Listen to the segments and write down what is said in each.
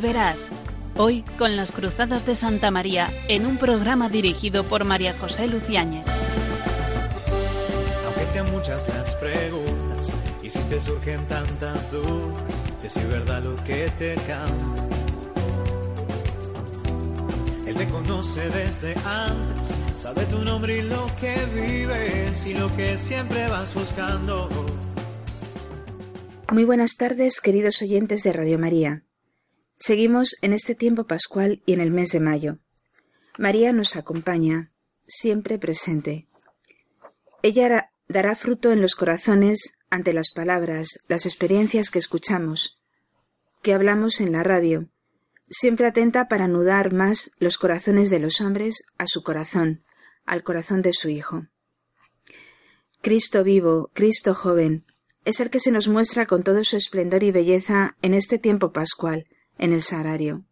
y verás. Hoy con las Cruzadas de Santa María en un programa dirigido por María José Luciáñez. Aunque sean muchas las preguntas y si te surgen tantas dudas, es verdad lo que te canta. Él te conoce desde antes, sabe tu nombre y lo que vives y lo que siempre vas buscando. Muy buenas tardes, queridos oyentes de Radio María. Seguimos en este tiempo pascual y en el mes de mayo. María nos acompaña, siempre presente. Ella dará fruto en los corazones ante las palabras, las experiencias que escuchamos, que hablamos en la radio, siempre atenta para anudar más los corazones de los hombres a su corazón, al corazón de su Hijo. Cristo vivo, Cristo joven, es el que se nos muestra con todo su esplendor y belleza en este tiempo pascual, en el sagrario.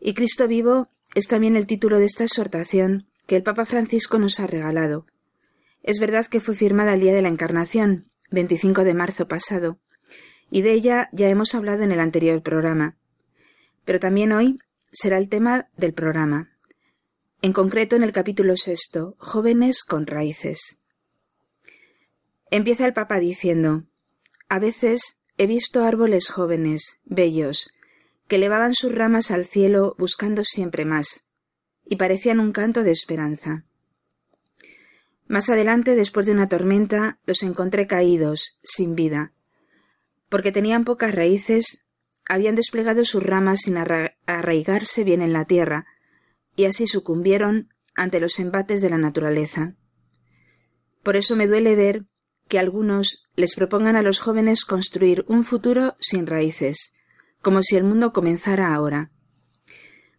Y Cristo vivo es también el título de esta exhortación que el Papa Francisco nos ha regalado. Es verdad que fue firmada el día de la Encarnación, 25 de marzo pasado, y de ella ya hemos hablado en el anterior programa pero también hoy será el tema del programa. En concreto en el capítulo sexto, Jóvenes con raíces. Empieza el Papa diciendo A veces he visto árboles jóvenes, bellos, que elevaban sus ramas al cielo buscando siempre más, y parecían un canto de esperanza. Más adelante, después de una tormenta, los encontré caídos, sin vida, porque tenían pocas raíces habían desplegado sus ramas sin arraigarse bien en la tierra, y así sucumbieron ante los embates de la naturaleza. Por eso me duele ver que algunos les propongan a los jóvenes construir un futuro sin raíces, como si el mundo comenzara ahora.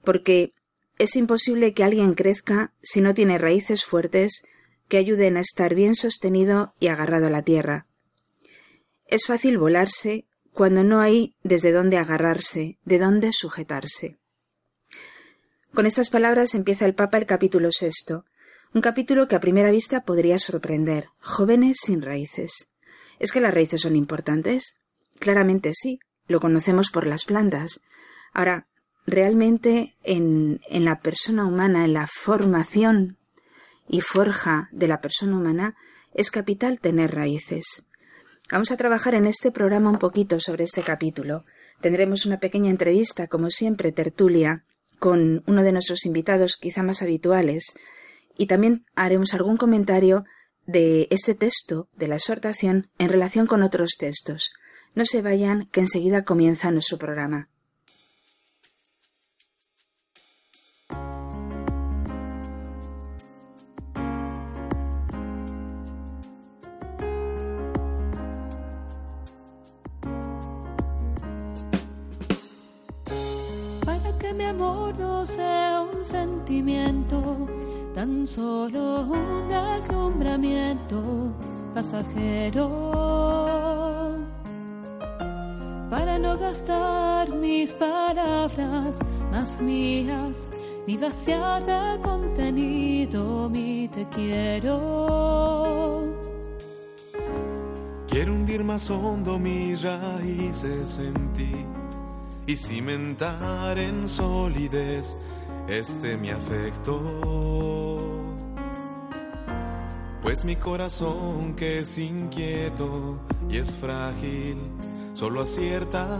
Porque es imposible que alguien crezca si no tiene raíces fuertes que ayuden a estar bien sostenido y agarrado a la tierra. Es fácil volarse cuando no hay desde dónde agarrarse, de dónde sujetarse. Con estas palabras empieza el Papa el capítulo sexto, un capítulo que a primera vista podría sorprender. Jóvenes sin raíces. ¿Es que las raíces son importantes? Claramente sí, lo conocemos por las plantas. Ahora, realmente en, en la persona humana, en la formación y forja de la persona humana, es capital tener raíces. Vamos a trabajar en este programa un poquito sobre este capítulo. Tendremos una pequeña entrevista, como siempre, tertulia, con uno de nuestros invitados quizá más habituales, y también haremos algún comentario de este texto de la exhortación en relación con otros textos. No se vayan, que enseguida comienza nuestro programa. sea un sentimiento, tan solo un deslumbramiento pasajero. Gastar mis palabras más mías, ni vaciar contenido mi te quiero. Quiero hundir más hondo mis raíces en ti y cimentar en solidez este mi afecto. Pues mi corazón que es inquieto y es frágil, solo acierta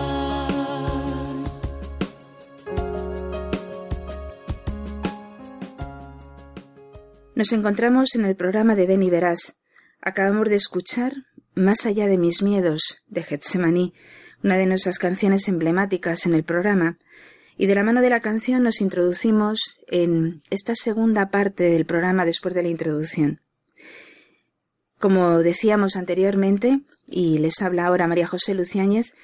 Nos encontramos en el programa de Ven y Verás. Acabamos de escuchar Más allá de mis miedos de Getsemaní, una de nuestras canciones emblemáticas en el programa, y de la mano de la canción nos introducimos en esta segunda parte del programa después de la introducción. Como decíamos anteriormente, y les habla ahora María José Luciáñez,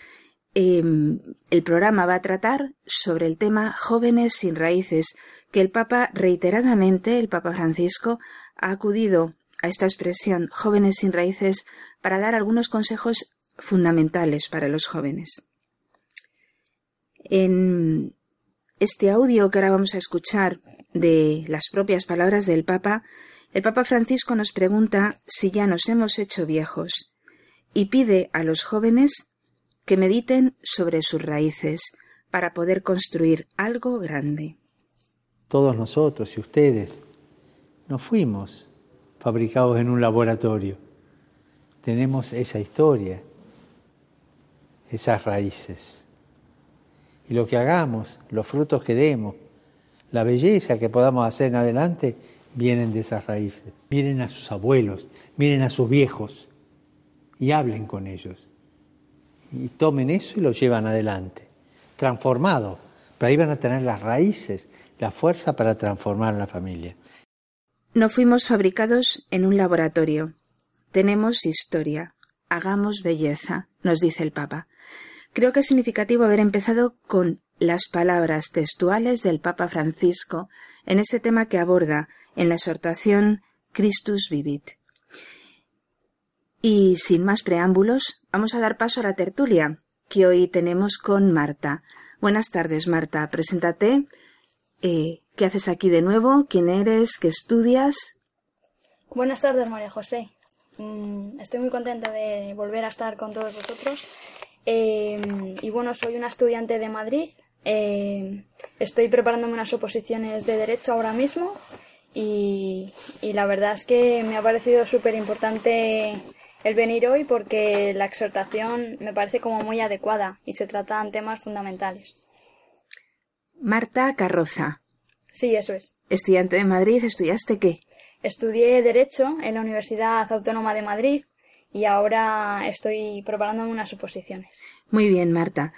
em, el programa va a tratar sobre el tema jóvenes sin raíces, que el Papa reiteradamente, el Papa Francisco, ha acudido a esta expresión jóvenes sin raíces para dar algunos consejos fundamentales para los jóvenes. En este audio que ahora vamos a escuchar de las propias palabras del Papa, el Papa Francisco nos pregunta si ya nos hemos hecho viejos y pide a los jóvenes que mediten sobre sus raíces para poder construir algo grande. Todos nosotros y ustedes no fuimos fabricados en un laboratorio. Tenemos esa historia, esas raíces. Y lo que hagamos, los frutos que demos, la belleza que podamos hacer en adelante, vienen de esas raíces. Miren a sus abuelos, miren a sus viejos y hablen con ellos. Y tomen eso y lo llevan adelante, transformado. Pero ahí van a tener las raíces, la fuerza para transformar la familia. No fuimos fabricados en un laboratorio. Tenemos historia. Hagamos belleza, nos dice el Papa. Creo que es significativo haber empezado con las palabras textuales del Papa Francisco en este tema que aborda en la exhortación Christus Vivit. Y sin más preámbulos, vamos a dar paso a la tertulia que hoy tenemos con Marta. Buenas tardes, Marta. Preséntate. Eh, ¿Qué haces aquí de nuevo? ¿Quién eres? ¿Qué estudias? Buenas tardes, María José. Mm, estoy muy contenta de volver a estar con todos vosotros. Eh, y bueno, soy una estudiante de Madrid. Eh, estoy preparándome unas oposiciones de Derecho ahora mismo. Y, y la verdad es que me ha parecido súper importante el venir hoy porque la exhortación me parece como muy adecuada y se tratan temas fundamentales. Marta Carroza. Sí, eso es. Estudiante de Madrid, ¿estudiaste qué? Estudié Derecho en la Universidad Autónoma de Madrid y ahora estoy preparando unas oposiciones. Muy bien, Marta.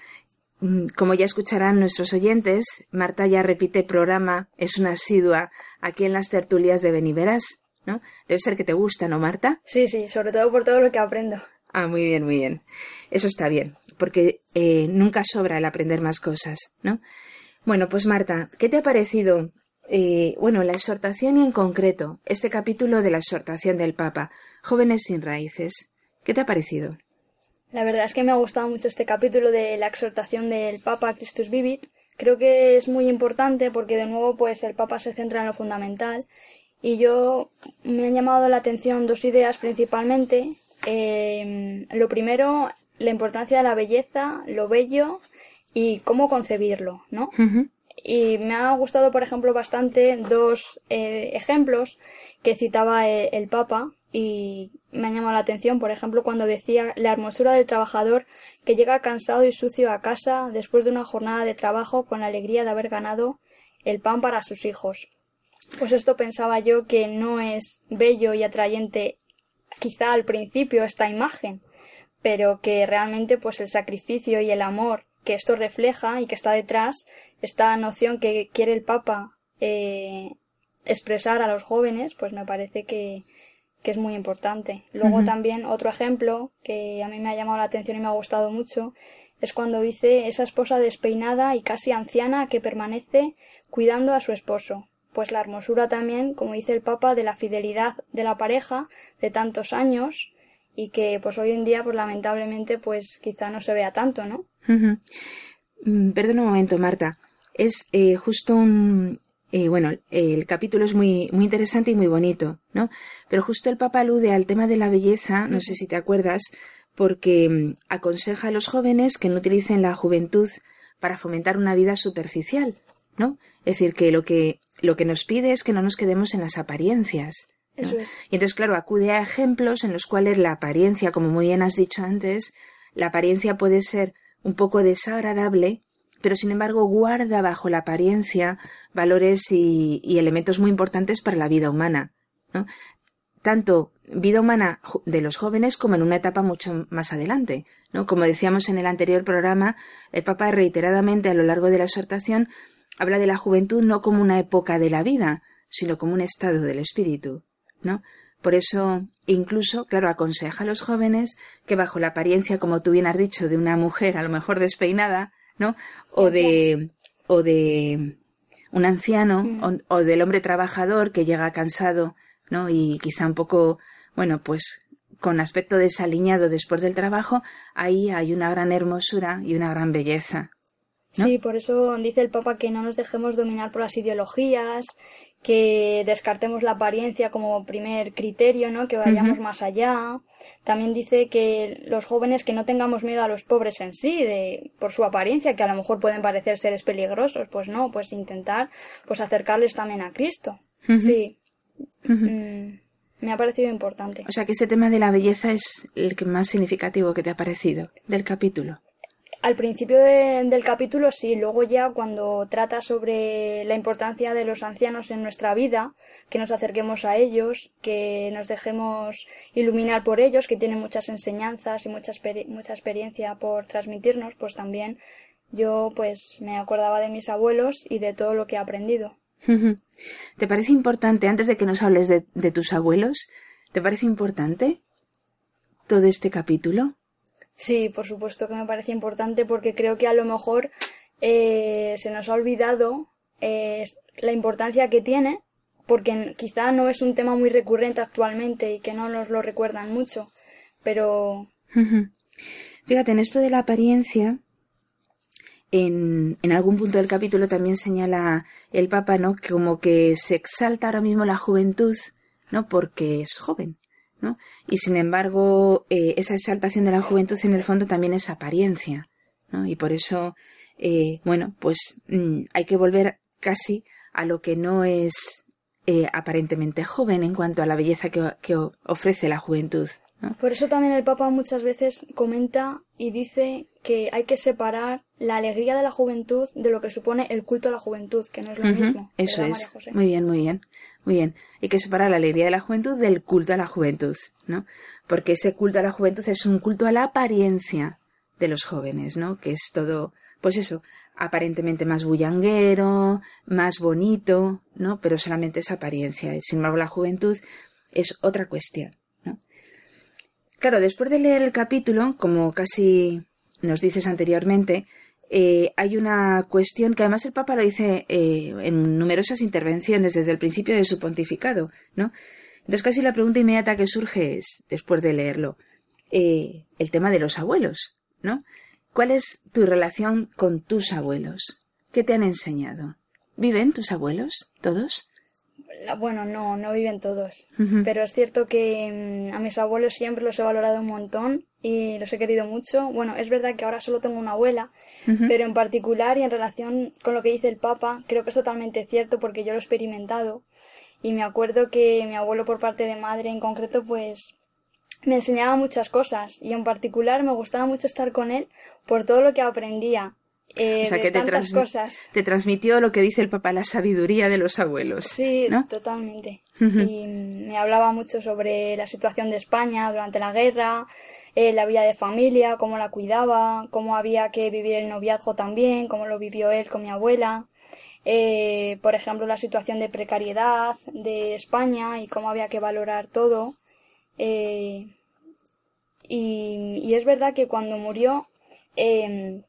Mm, como ya escucharán nuestros oyentes, Marta ya repite programa, es una asidua aquí en las tertulias de Beniveras. ¿no? Debe ser que te gusta, ¿no, Marta? Sí, sí, sobre todo por todo lo que aprendo. Ah, muy bien, muy bien. Eso está bien, porque eh, nunca sobra el aprender más cosas, ¿no? Bueno, pues Marta, ¿qué te ha parecido, eh, bueno, la exhortación y en concreto este capítulo de la exhortación del Papa, Jóvenes sin Raíces? ¿Qué te ha parecido? La verdad es que me ha gustado mucho este capítulo de la exhortación del Papa Christus Vivit. Creo que es muy importante porque de nuevo pues el Papa se centra en lo fundamental y yo me han llamado la atención dos ideas principalmente. Em, lo primero, la importancia de la belleza, lo bello y cómo concebirlo, ¿no? Y me ha gustado, por ejemplo, bastante dos eh, ejemplos que citaba eh, el, Papa y me han llamado la atención, por ejemplo, cuando decía la hermosura del trabajador que llega cansado y sucio a casa después de una jornada de trabajo con la alegría de haber ganado el pan para sus hijos. Pues esto pensaba yo que no es bello y atrayente quizá al principio esta imagen, pero que realmente pues el sacrificio y el amor que esto refleja y que está detrás, esta noción que quiere el Papa eh, expresar a los jóvenes, pues me parece que, que es muy importante. Luego también otro ejemplo que a mí me ha llamado la atención y me ha gustado mucho es cuando dice esa esposa despeinada y casi anciana que permanece cuidando a su esposo pues la hermosura también, como dice el Papa, de la fidelidad de la pareja de tantos años y que pues hoy en día pues lamentablemente pues quizá no se vea tanto, ¿no? Mm, perdona un momento, Marta. Es eh, justo un... Eh, bueno, el capítulo es muy, muy interesante y muy bonito, ¿no? Pero justo el Papa alude al tema de la belleza, no sé si te acuerdas, porque mm, aconseja a los jóvenes que no utilicen la juventud para fomentar una vida superficial, ¿no? Es decir, que lo que lo que nos pide es que no nos quedemos en las apariencias. Eso es. Y entonces, claro, acude a ejemplos en los cuales la apariencia, como muy bien has dicho antes, la apariencia puede ser un poco desagradable, pero sin embargo guarda bajo la apariencia valores y, elementos muy importantes para la vida humana. Tanto vida humana de los jóvenes como en una etapa mucho más adelante. ¿no? Como decíamos en el anterior programa, el Papa reiteradamente a lo largo de la exhortación habla de la juventud no como una época de la vida, sino como un estado del espíritu, ¿no? Por eso incluso, claro, aconseja a los jóvenes que bajo la apariencia, como tú bien has dicho, de una mujer a lo mejor despeinada, ¿no? O de, o de un anciano, Mm. o, o del hombre trabajador que llega cansado, ¿no? Y quizá un poco, bueno, pues con aspecto desaliñado después del trabajo, ahí hay una gran hermosura y una gran belleza. ¿No? Sí, por eso dice el Papa que no nos dejemos dominar por las ideologías, que descartemos la apariencia como primer criterio, ¿no? Que vayamos más allá. También dice que los jóvenes que no tengamos miedo a los pobres en sí, de, por su apariencia, que a lo mejor pueden parecer seres peligrosos, pues no, pues intentar, pues acercarles también a Cristo. Sí. Mm, me ha parecido importante. O sea que ese tema de la belleza es el que más significativo que te ha parecido del capítulo. Al principio de- del capítulo sí, luego ya cuando trata sobre la importancia de los ancianos en nuestra vida, que nos acerquemos a ellos, que nos dejemos iluminar por ellos, que tienen muchas enseñanzas y mucha, mucha experiencia por transmitirnos, pues también yo pues me acordaba de mis abuelos y de todo lo que he aprendido. ¿Te parece importante, antes de que nos hables de, de tus abuelos, ¿te parece importante todo este capítulo? Sí, por supuesto que me parece importante porque creo que a lo mejor eh, se nos ha olvidado eh, la importancia que tiene porque quizá no es un tema muy recurrente actualmente y que no nos lo recuerdan mucho, pero. Fíjate, en esto de la apariencia, en, en algún punto del capítulo también señala el Papa, ¿no? Como que se exalta ahora mismo la juventud, ¿no? Porque es joven, ¿no? Y sin embargo, eh, esa exaltación de la juventud en el fondo también es apariencia, ¿no? Y por eso, eh, bueno, pues mm, hay que volver casi a lo que no es eh, aparentemente joven en cuanto a la belleza que, que ofrece la juventud, ¿no? por eso también el Papa muchas veces comenta y dice que hay que separar la alegría de la juventud de lo que supone el culto a la juventud, que no es lo mismo. Eso ¿verdad, es. Muy bien, muy bien. Muy bien. Hay que separar la alegría de la juventud del culto a la juventud, ¿no? Porque ese culto a la juventud es un culto a la apariencia de los jóvenes, ¿no? Que es todo, pues eso, aparentemente más bullanguero, más bonito, ¿no? Pero solamente es apariencia. Sin embargo, la juventud es otra cuestión, ¿no? Claro, después de leer el capítulo, como casi nos dices anteriormente, eh, hay una cuestión que además el Papa lo dice eh, en numerosas intervenciones desde el principio de su pontificado, ¿no? Entonces casi la pregunta inmediata que surge es, después de leerlo, eh, el tema de los abuelos, ¿no? ¿Cuál es tu relación con tus abuelos? ¿Qué te han enseñado? ¿Viven tus abuelos? ¿Todos? La- Bueno, no, no viven todos. Pero es cierto que mm, a mis abuelos siempre los he valorado un montón y los he querido mucho. Bueno, es verdad que ahora solo tengo una abuela, pero en particular y en relación con lo que dice el Papa, creo que es totalmente cierto porque yo lo he experimentado. Y me acuerdo que mi abuelo por parte de madre en concreto, pues me enseñaba muchas cosas y en particular me gustaba mucho estar con él por todo lo que aprendía. Eh, o sea, de que te, cosas. te transmitió lo que dice el Papa, la sabiduría de los abuelos. Sí, ¿no? totalmente. Y me hablaba mucho sobre la situación de España durante la guerra, eh, la vida de familia, cómo la cuidaba, cómo había que vivir el noviazgo también, cómo lo vivió él con mi abuela. Eh, por ejemplo, la situación de precariedad de España y cómo había que valorar todo. Eh, y, y es verdad que cuando murió, em,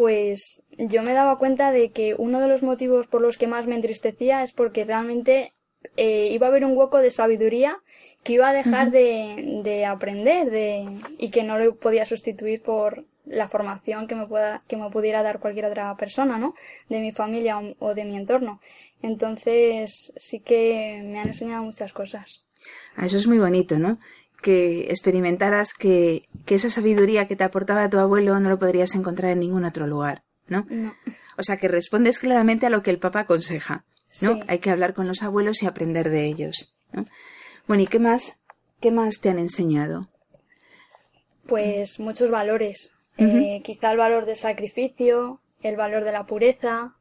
pues yo me daba cuenta de que uno de los motivos por los que más me entristecía es porque realmente eh, iba a haber un hueco de sabiduría que iba a dejar de, de aprender de, y que no lo podía sustituir por la formación que me pueda que me pudiera dar cualquier otra persona, ¿no? De mi familia o, o de mi entorno. Entonces sí que me han enseñado muchas cosas. Ah, Eso es muy bonito, ¿no? Que experimentaras que, que esa sabiduría que te aportaba tu abuelo no lo podrías encontrar en ningún otro lugar, ¿no? No. O sea, que respondes claramente a lo que el Papa aconseja, ¿no? Sí. Hay que hablar con los abuelos y aprender de ellos, ¿no? Bueno, ¿y qué más, qué más te han enseñado? Pues muchos valores. Eh, quizá el valor del sacrificio, el valor de la pureza,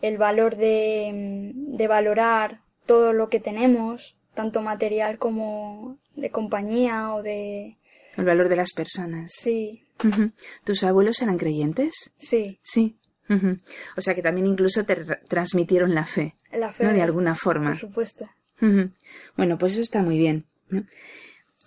el valor de, de valorar todo lo que tenemos, tanto material como de compañía o de... El valor de las personas. Sí. ¿Tus abuelos eran creyentes? sí, Sí. O sea, que también incluso te tra- transmitieron la fe, la fe. ¿no? De alguna forma. Por supuesto. Bueno, pues eso está muy bien. ¿no?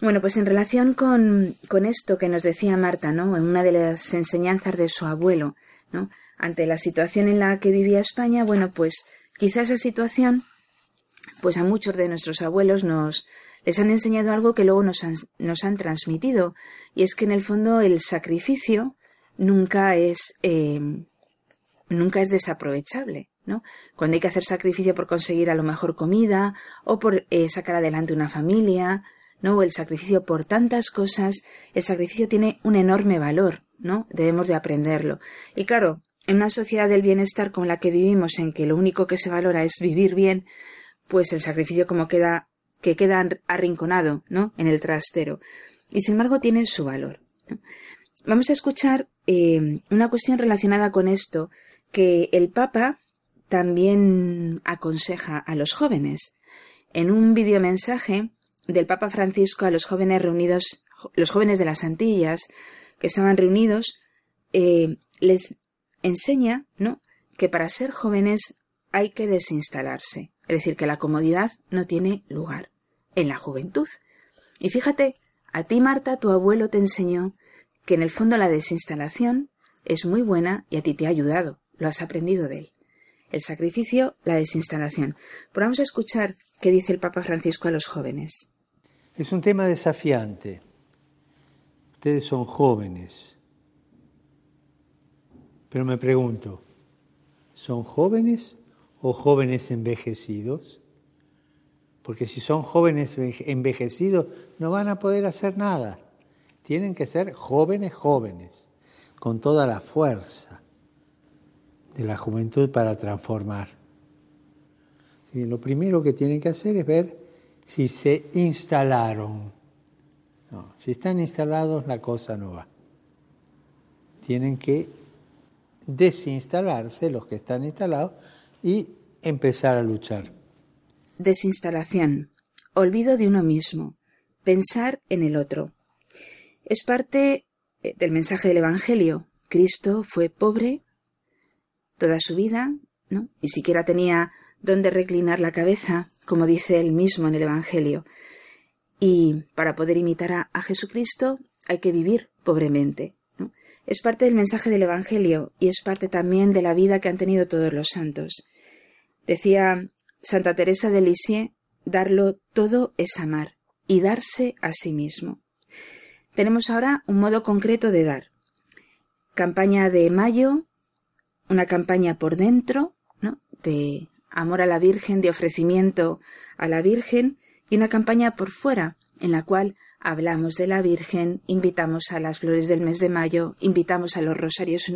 Bueno, pues en relación con, con, esto que nos decía Marta, ¿no? En una de las enseñanzas de su abuelo, ¿no? Ante la situación en la que vivía España, bueno, pues quizá esa situación, pues a muchos de nuestros abuelos nos les han enseñado algo que luego nos han, nos han transmitido, y es que en el fondo el sacrificio nunca es eh, nunca es desaprovechable, ¿no? Cuando hay que hacer sacrificio por conseguir a lo mejor comida o por eh, sacar adelante una familia, ¿no? O el sacrificio por tantas cosas, el sacrificio tiene un enorme valor, ¿no? Debemos de aprenderlo. Y claro, en una sociedad del bienestar como la que vivimos, en que lo único que se valora es vivir bien, pues el sacrificio como queda, que queda arrinconado, ¿no? En el trastero. Y sin embargo tiene su valor. Vamos a escuchar eh, una cuestión relacionada con esto que el Papa también aconseja a los jóvenes. En un videomensaje del Papa Francisco a los jóvenes reunidos, los jóvenes de las Antillas que estaban reunidos, eh, les enseña, ¿no? que para ser jóvenes hay que desinstalarse, es decir, que la comodidad no tiene lugar en la juventud. Y fíjate, a ti Marta, tu abuelo te enseñó que en el fondo la desinstalación es muy buena y a ti te ha ayudado, lo has aprendido de él. El sacrificio, la desinstalación. Vamos a escuchar qué dice el Papa Francisco a los jóvenes. Es un tema desafiante. Ustedes son jóvenes. Pero me pregunto, ¿son jóvenes o jóvenes envejecidos? Porque si son jóvenes envejecidos no van a poder hacer nada. Tienen que ser jóvenes jóvenes, con toda la fuerza de la juventud para transformar. lo primero que tienen que hacer es ver si se instalaron. si están instalados la cosa no va. Tienen que desinstalarse los que están instalados y empezar a luchar. Desinstalación. Olvido de uno mismo. Pensar en el otro. Es parte eh, del mensaje del Evangelio. Cristo fue pobre toda su vida, ¿no? Ni siquiera tenía dónde reclinar la cabeza, como dice él mismo en el Evangelio. Y para poder imitar a, Jesucristo hay que vivir pobremente. Es parte del mensaje del Evangelio y es parte también de la vida que han tenido todos los santos. Decía Santa Teresa de Lisieux, darlo todo es amar y darse a sí mismo. Tenemos ahora un modo concreto de dar. Campaña de mayo, una campaña por dentro, ¿no? de amor a la Virgen, de ofrecimiento a la Virgen, y una campaña por fuera, en la cual hablamos de la Virgen, invitamos a las flores del mes de mayo, invitamos a los rosarios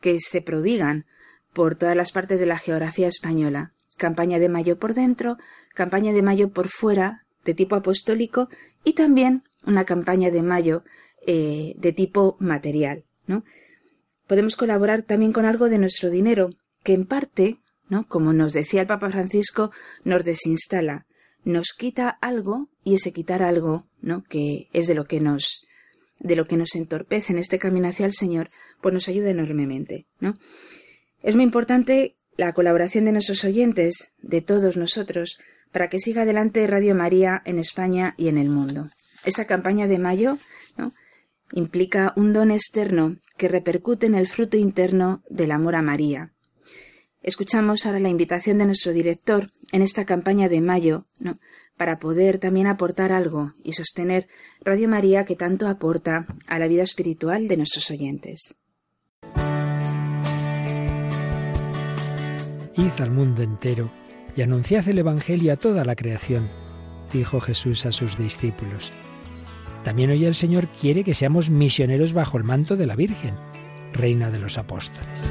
que se prodigan por todas las partes de la geografía española. Campaña de mayo por dentro, campaña de mayo por fuera, de tipo apostólico, y también una campaña de mayo eh, de tipo material, ¿no? Podemos colaborar también con algo de nuestro dinero, que en parte, ¿no? Como nos decía el Papa Francisco, nos desinstala, nos quita algo y ese quitar algo, ¿no? Que es de lo que nos de lo que nos entorpece en este camino hacia el Señor, pues nos ayuda enormemente, ¿no? Es muy importante la colaboración de nuestros oyentes, de todos nosotros, para que siga adelante Radio María en España y en el mundo. Esa campaña de mayo ¿no? implica un don externo que repercute en el fruto interno del amor a María. Escuchamos ahora la invitación de nuestro director en esta campaña de mayo, para poder también aportar algo y sostener Radio María que tanto aporta a la vida espiritual de nuestros oyentes. Id al mundo entero y anunciad el Evangelio a toda la creación, dijo Jesús a sus discípulos. También hoy el Señor quiere que seamos misioneros bajo el manto de la Virgen, Reina de los Apóstoles.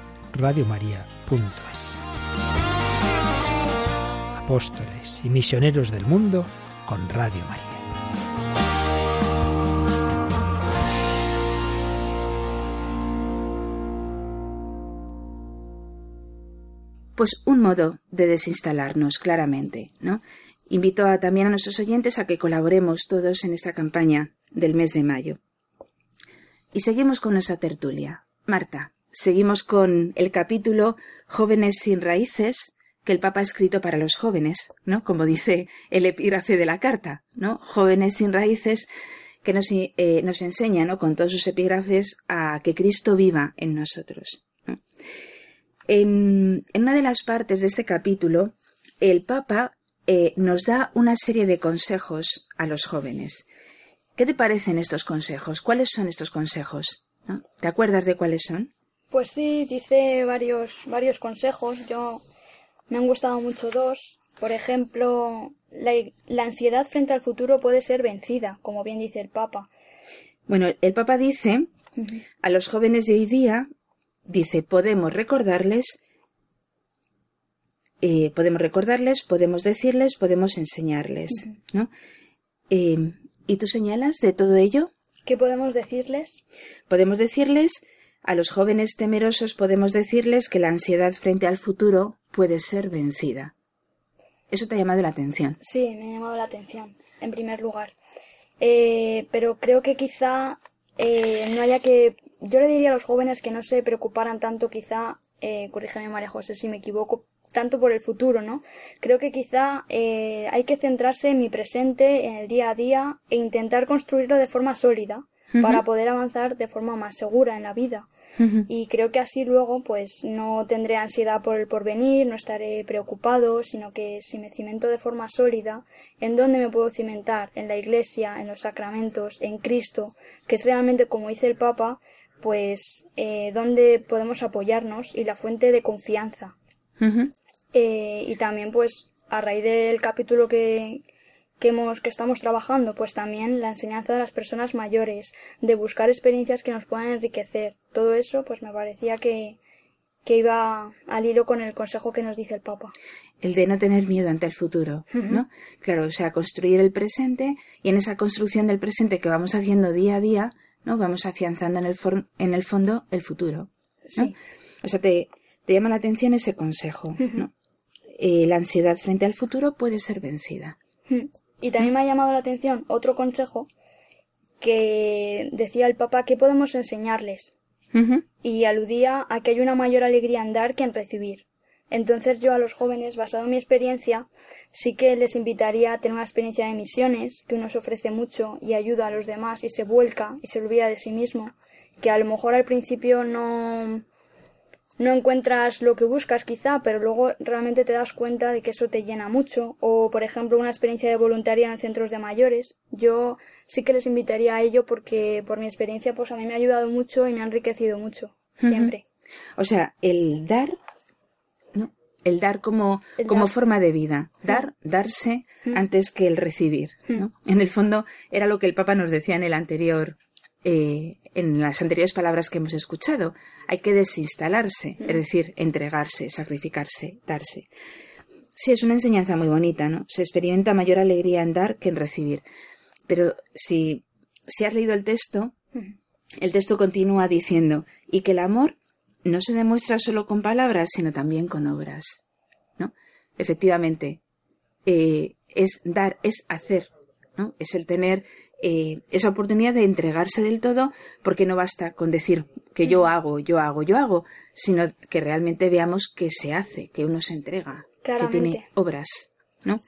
radiomaria.es. Apóstoles y misioneros del mundo con Radio María. Pues un modo de desinstalarnos, claramente, ¿no? Invito también a nuestros oyentes a que colaboremos todos en esta campaña del mes de mayo. Y seguimos con nuestra tertulia. Marta, seguimos con el capítulo Jóvenes sin raíces que el Papa ha escrito para los jóvenes, ¿no? Como dice el epígrafe de la carta, ¿no? Jóvenes sin raíces que nos, eh, enseña, ¿no? Con todos sus epígrafes a que Cristo viva en nosotros. En, en, una de las partes de este capítulo, el Papa eh, nos da una serie de consejos a los jóvenes. ¿Qué te parecen estos consejos? ¿Cuáles son estos consejos? ¿Te acuerdas de cuáles son? Pues sí, dice varios, varios consejos. Yo me han gustado mucho dos. Por ejemplo, la, la ansiedad frente al futuro puede ser vencida, como bien dice el Papa. Bueno, el Papa dice a los jóvenes de hoy día, dice, podemos recordarles eh, podemos recordarles, podemos decirles, podemos enseñarles, ¿no? Eh, ¿Y tú señalas de todo ello? ¿Qué podemos decirles? Podemos decirles, a los jóvenes temerosos podemos decirles que la ansiedad frente al futuro puede ser vencida. ¿Eso te ha llamado la atención? Sí, me ha llamado la atención, en primer lugar. Eh, pero creo que quizá no haya que... Yo le diría a los jóvenes que no se preocuparan tanto, quizá, corrígeme María José si me equivoco, tanto por el futuro, ¿no? Creo que quizá eh, hay que centrarse en mi presente, en el día a día e intentar construirlo de forma sólida para poder avanzar de forma más segura en la vida. Y creo que así luego pues no tendré ansiedad por el porvenir, no estaré preocupado, sino que si me cimento de forma sólida, ¿en dónde me puedo cimentar? En la Iglesia, en los sacramentos, en Cristo, que es realmente como dice el Papa, pues eh, donde podemos apoyarnos y la fuente de confianza. Eh, y también, pues, a raíz del capítulo que, que, hemos, que estamos trabajando, pues también la enseñanza de las personas mayores, de buscar experiencias que nos puedan enriquecer. Todo eso, pues me parecía que, que iba al hilo con el consejo que nos dice el Papa. El de no tener miedo ante el futuro, ¿no? Claro, o sea, construir el presente y en esa construcción del presente que vamos haciendo día a día, ¿no? Vamos afianzando en el, en el fondo el futuro. Sí. O sea, te, te llama la atención ese consejo, ¿no? Eh, la ansiedad frente al futuro puede ser vencida. Y también me ha llamado la atención otro consejo que decía el Papa que podemos enseñarles. Y aludía a que hay una mayor alegría en dar que en recibir. Entonces yo a los jóvenes, basado en mi experiencia, sí que les invitaría a tener una experiencia de misiones, que uno se ofrece mucho y ayuda a los demás y se vuelca y se olvida de sí mismo, que a lo mejor al principio no, no encuentras lo que buscas quizá, pero luego realmente te das cuenta de que eso te llena mucho. O, por ejemplo, una experiencia de voluntaria en centros de mayores. Yo sí que les invitaría a ello porque por mi experiencia pues a mí me ha ayudado mucho y me ha enriquecido mucho. Siempre. O sea, el dar, ¿no? El dar como, como forma de vida. Dar, darse antes que el recibir, ¿no? En el fondo era lo que el Papa nos decía en el anterior eh, en las anteriores palabras que hemos escuchado. Hay que desinstalarse, es decir, entregarse, sacrificarse, darse. Sí, es una enseñanza muy bonita, ¿no? Se experimenta mayor alegría en dar que en recibir. Pero si, si has leído el texto, el texto continúa diciendo, y que el amor no se demuestra solo con palabras, sino también con obras. ¿no? Efectivamente, eh, es dar, es hacer, ¿no? Es el tener eh, esa oportunidad de entregarse del todo, porque no basta con decir que yo hago, yo hago, yo hago, sino que realmente veamos que se hace, que uno se entrega, que tiene obras, ¿no?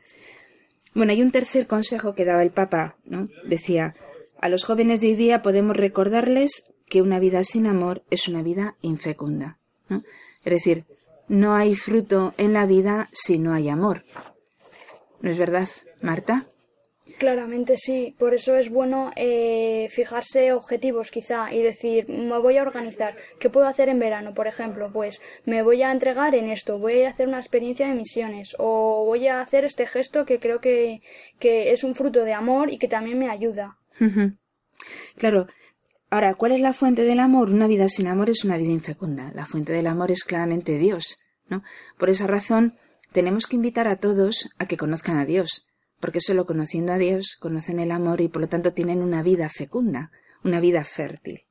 Bueno, hay un tercer consejo que daba el Papa, ¿no? Decía, a los jóvenes de hoy día podemos recordarles que una vida sin amor es una vida infecunda, ¿no? Es decir, no hay fruto en la vida si no hay amor. ¿No es verdad, Marta? Claramente sí, por eso es bueno eh, fijarse objetivos quizá y decir, me voy a organizar, ¿qué puedo hacer en verano? Por ejemplo, pues me voy a entregar en esto, voy a hacer una experiencia de misiones o voy a hacer este gesto que creo que, que es un fruto de amor y que también me ayuda. Claro, Ahora, ¿cuál es la fuente del amor? Una vida sin amor es una vida infecunda. La fuente del amor es claramente Dios, ¿no? Por esa razón, tenemos que invitar a todos a que conozcan a Dios, porque solo conociendo a Dios conocen el amor y por lo tanto tienen una vida fecunda, una vida fértil.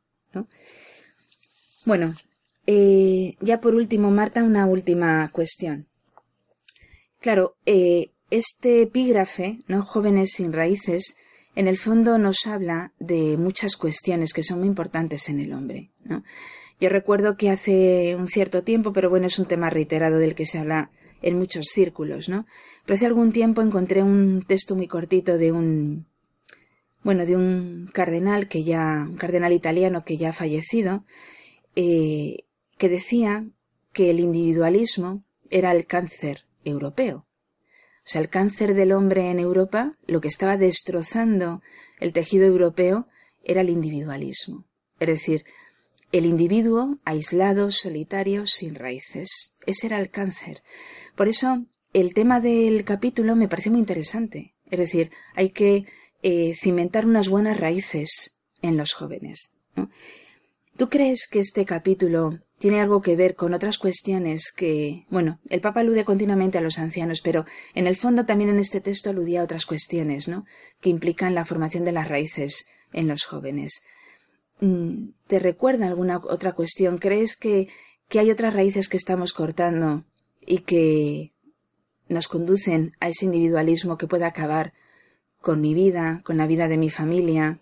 Bueno, eh, ya por último, Marta, una última cuestión. Claro, eh, este epígrafe, ¿no? Jóvenes sin raíces, en el fondo nos habla de muchas cuestiones que son muy importantes en el hombre. ¿no? Yo recuerdo que hace un cierto tiempo, pero bueno, es un tema reiterado del que se habla en muchos círculos, ¿no? Pero hace algún tiempo encontré un texto muy cortito de un bueno, de un cardenal que ya, un cardenal italiano que ya ha fallecido, eh, que decía que el individualismo era el cáncer europeo. O sea, el cáncer del hombre en Europa, lo que estaba destrozando el tejido europeo era el individualismo. Es decir, el individuo aislado, solitario, sin raíces. Ese era el cáncer. Por eso, el tema del capítulo me parece muy interesante. Es decir, hay que eh, cimentar unas buenas raíces en los jóvenes. ¿Tú crees que este capítulo tiene algo que ver con otras cuestiones que, bueno, el Papa alude continuamente a los ancianos, pero en el fondo también en este texto aludía a otras cuestiones, ¿no? que implican la formación de las raíces en los jóvenes. Mm, ¿Te recuerda alguna otra cuestión? ¿Crees que, que hay otras raíces que estamos cortando y que nos conducen a ese individualismo que puede acabar con mi vida, con la vida de mi familia,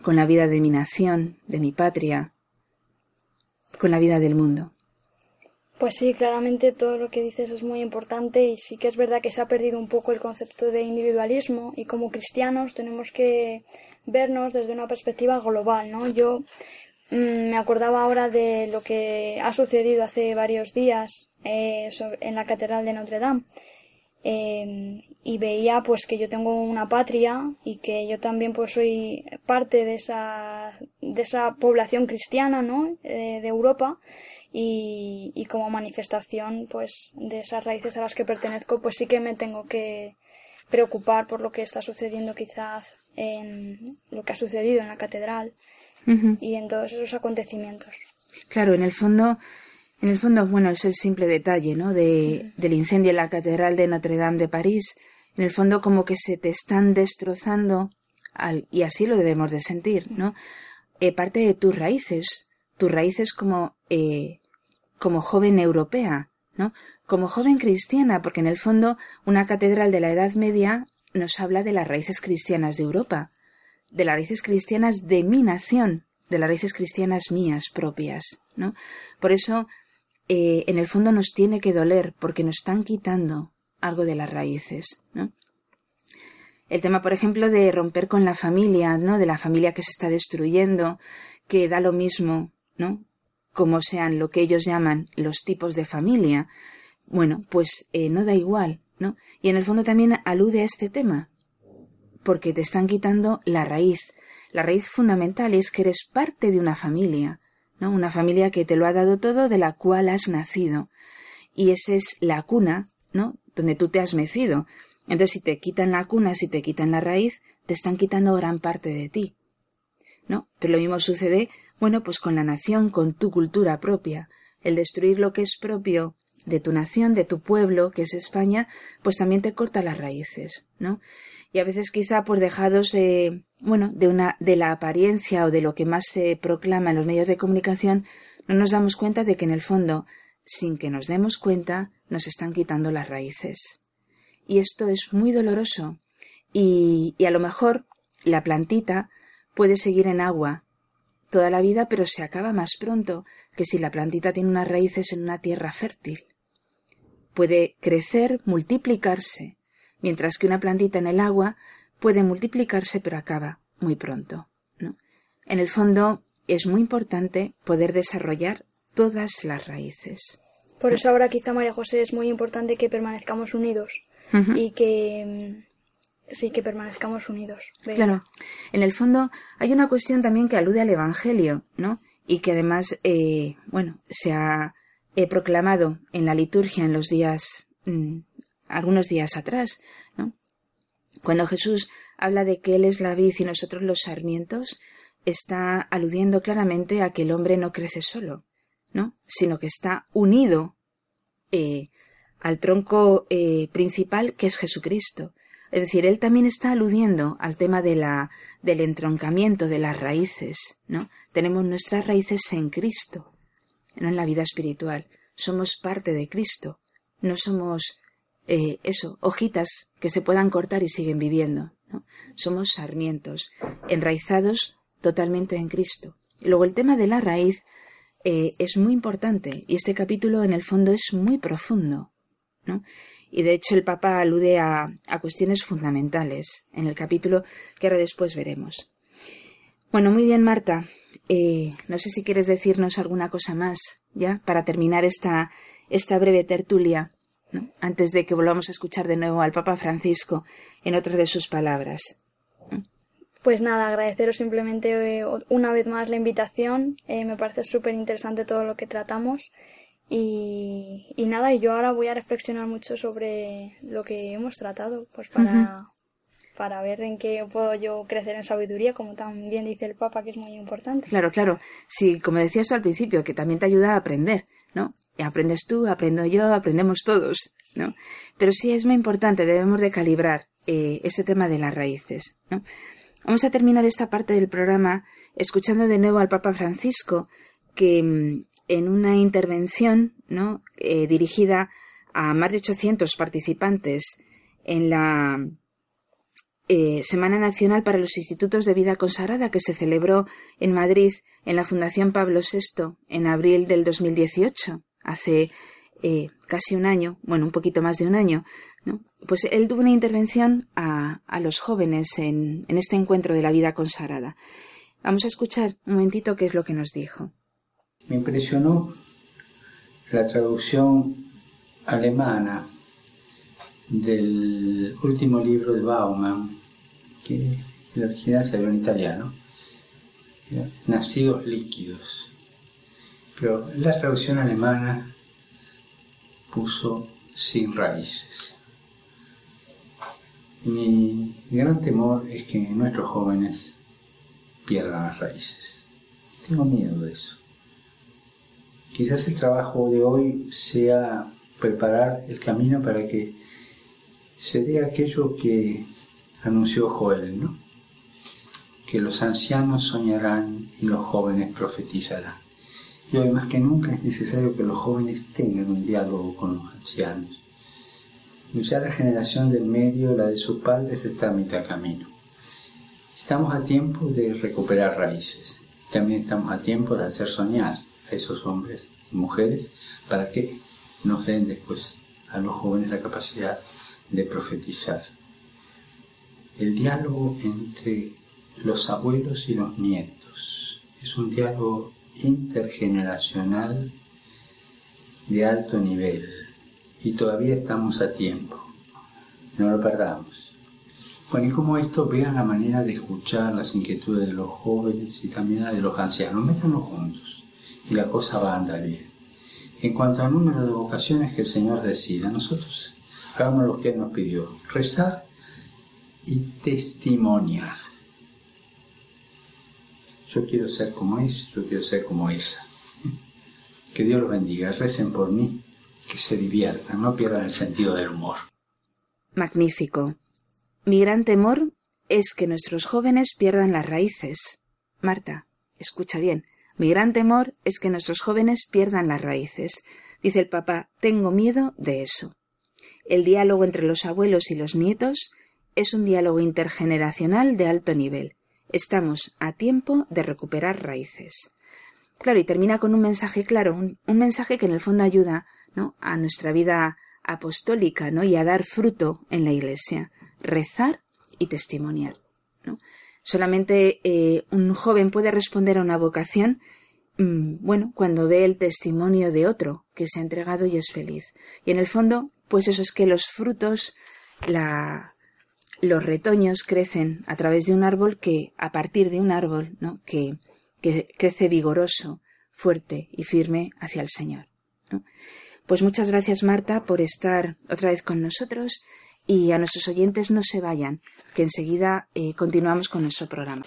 con la vida de mi nación, de mi patria, con la vida del mundo. Pues sí, claramente todo lo que dices es muy importante y sí que es verdad que se ha perdido un poco el concepto de individualismo y como cristianos tenemos que vernos desde una perspectiva global, ¿no? Yo mm, me acordaba ahora de lo que ha sucedido hace varios días eh, en la Catedral de Notre Dame. Em, y veía pues que yo tengo una patria y que yo también pues soy parte de esa de esa población cristiana no eh, de Europa. Y, y, como manifestación pues de esas raíces a las que pertenezco pues sí que me tengo que preocupar por lo que está sucediendo quizás en lo que ha sucedido en la catedral y en todos esos acontecimientos claro en el fondo en el fondo, bueno, es el simple detalle, ¿no? De, del incendio en la Catedral de Notre Dame de París. En el fondo, como que se te están destrozando, al, y así lo debemos de sentir, ¿no? Eh, parte de tus raíces, tus raíces como, eh, como joven europea, ¿no? Como joven cristiana, porque en el fondo una catedral de la Edad Media nos habla de las raíces cristianas de Europa, de las raíces cristianas de mi nación, de las raíces cristianas mías propias, ¿no? Por eso eh, en el fondo nos tiene que doler porque nos están quitando algo de las raíces, ¿no? El tema, por ejemplo, de romper con la familia, ¿no? De la familia que se está destruyendo, que da lo mismo, ¿no? Como sean lo que ellos llaman los tipos de familia. Bueno, pues eh, no da igual, Y en el fondo también alude a este tema, porque te están quitando la raíz. La raíz fundamental es que eres parte de una familia, ¿no? Una familia que te lo ha dado todo, de la cual has nacido. Y esa es la cuna, ¿no? Donde tú te has mecido. Entonces, si te quitan la cuna, si te quitan la raíz, te están quitando gran parte de ti. ¿No? Pero lo mismo sucede, bueno, pues con la nación, con tu cultura propia. El destruir lo que es propio de tu nación, de tu pueblo, que es España, pues también te corta las raíces, ¿no? Y a veces quizá por dejados de, bueno, de una, de la apariencia o de lo que más se proclama en los medios de comunicación, no nos damos cuenta de que en el fondo, sin que nos demos cuenta, nos están quitando las raíces. Y esto es muy doloroso. Y, y a lo mejor la plantita puede seguir en agua toda la vida, pero se acaba más pronto que si la plantita tiene unas raíces en una tierra fértil. Puede crecer, multiplicarse, mientras que una plantita en el agua puede multiplicarse pero acaba muy pronto. ¿no? En el fondo es muy importante poder desarrollar todas las raíces. Por eso ahora quizá María José es muy importante que permanezcamos unidos y que mm, sí que permanezcamos unidos. Claro. En el fondo hay una cuestión también que alude al Evangelio, ¿no? Y que además, eh, bueno, se ha proclamado en la liturgia en los días, mm, algunos días atrás, ¿no? Cuando Jesús habla de que Él es la vid y nosotros los sarmientos, está aludiendo claramente a que el hombre no crece solo, ¿no? sino que está unido eh, al tronco eh, principal que es Jesucristo, Es decir, él también está aludiendo al tema de la, del entroncamiento de las raíces, ¿no? Tenemos nuestras raíces en Cristo, no en la vida espiritual. Somos parte de Cristo. No somos, eh, eso, hojitas que se puedan cortar y siguen viviendo. ¿no? Somos sarmientos, enraizados totalmente en Cristo. Y luego el tema de la raíz eh, es muy importante y este capítulo en el fondo es muy profundo. ¿no? Y de hecho el Papa alude a, a cuestiones fundamentales en el capítulo que ahora después veremos. Bueno, muy bien, Marta. Eh, no sé si quieres decirnos alguna cosa más, ya, para terminar esta, esta breve tertulia, ¿no? antes de que volvamos a escuchar de nuevo al Papa Francisco en otras de sus palabras. Pues nada, agradeceros simplemente eh, una vez más la invitación. Eh, me parece súper interesante todo lo que tratamos. Y, y, nada, y yo ahora voy a reflexionar mucho sobre lo que hemos tratado, pues para, para ver en qué puedo yo crecer en sabiduría, como también dice el Papa, que es muy importante. Claro, claro. Sí, como decías al principio, que también te ayuda a aprender, ¿no? Aprendes tú, aprendo yo, aprendemos todos, ¿no? Pero sí es muy importante, debemos de calibrar eh, ese tema de las raíces, ¿no? Vamos a terminar esta parte del programa escuchando de nuevo al Papa Francisco, que mm, en una intervención, ¿no? Eh, dirigida a más de 800 participantes en la eh, Semana Nacional para los Institutos de Vida Consagrada que se celebró en Madrid en la Fundación Pablo VI en abril del 2018, hace eh, casi un año, bueno, un poquito más de un año, pues él tuvo una intervención a, a los jóvenes en, en este encuentro de la vida consagrada. Vamos a escuchar un momentito qué es lo que nos dijo. Me impresionó la traducción alemana del último libro de Bauman, que el original salió en italiano, Nacidos líquidos. Pero la traducción alemana puso sin raíces. Mi gran temor es que nuestros jóvenes pierdan las raíces. Tengo miedo de eso. Quizás el trabajo de hoy sea preparar el camino para que se dé aquello que anunció Joel, ¿no? Que los ancianos soñarán y los jóvenes profetizarán. Y hoy más que nunca es necesario que los jóvenes tengan un diálogo con los ancianos. Ya la generación del medio, la de sus padres, está a mitad camino. Estamos a tiempo de recuperar raíces. También estamos a tiempo de hacer soñar a esos hombres y mujeres para que nos den después a los jóvenes la capacidad de profetizar el diálogo entre los abuelos y los nietos. Es un diálogo intergeneracional de alto nivel y todavía estamos a tiempo. No lo perdamos. Bueno, y como esto, vean la manera de escuchar las inquietudes de los jóvenes y también de los ancianos. Métanlos juntos y la cosa va a andar bien. En cuanto al número de vocaciones que el Señor decida, nosotros hagamos lo que Él nos pidió, rezar y testimoniar. Yo quiero ser como ese, yo quiero ser como esa. Que Dios los bendiga, recen por mí, que se diviertan, no pierdan el sentido del humor. Magnífico. Mi gran temor es que nuestros jóvenes pierdan las raíces. Marta, escucha bien. Mi gran temor es que nuestros jóvenes pierdan las raíces. Dice el papá, tengo miedo de eso. El diálogo entre los abuelos y los nietos es un diálogo intergeneracional de alto nivel. Estamos a tiempo de recuperar raíces. Claro, y termina con un mensaje claro, un, un mensaje que en el fondo ayuda ¿no? a nuestra vida apostólica ¿no? y a dar fruto en la Iglesia. Rezar y testimoniar. ¿no? Solamente eh, un joven puede responder a una vocación mmm, bueno, cuando ve el testimonio de otro que se ha entregado y es feliz. Y en el fondo, pues eso es que los frutos, la, los retoños crecen a través de un árbol que, a partir de un árbol, ¿no? que, que crece vigoroso, fuerte y firme hacia el Señor. ¿no? Pues muchas gracias, Marta, por estar otra vez con nosotros y a nuestros oyentes no se vayan, que enseguida eh, continuamos con nuestro programa.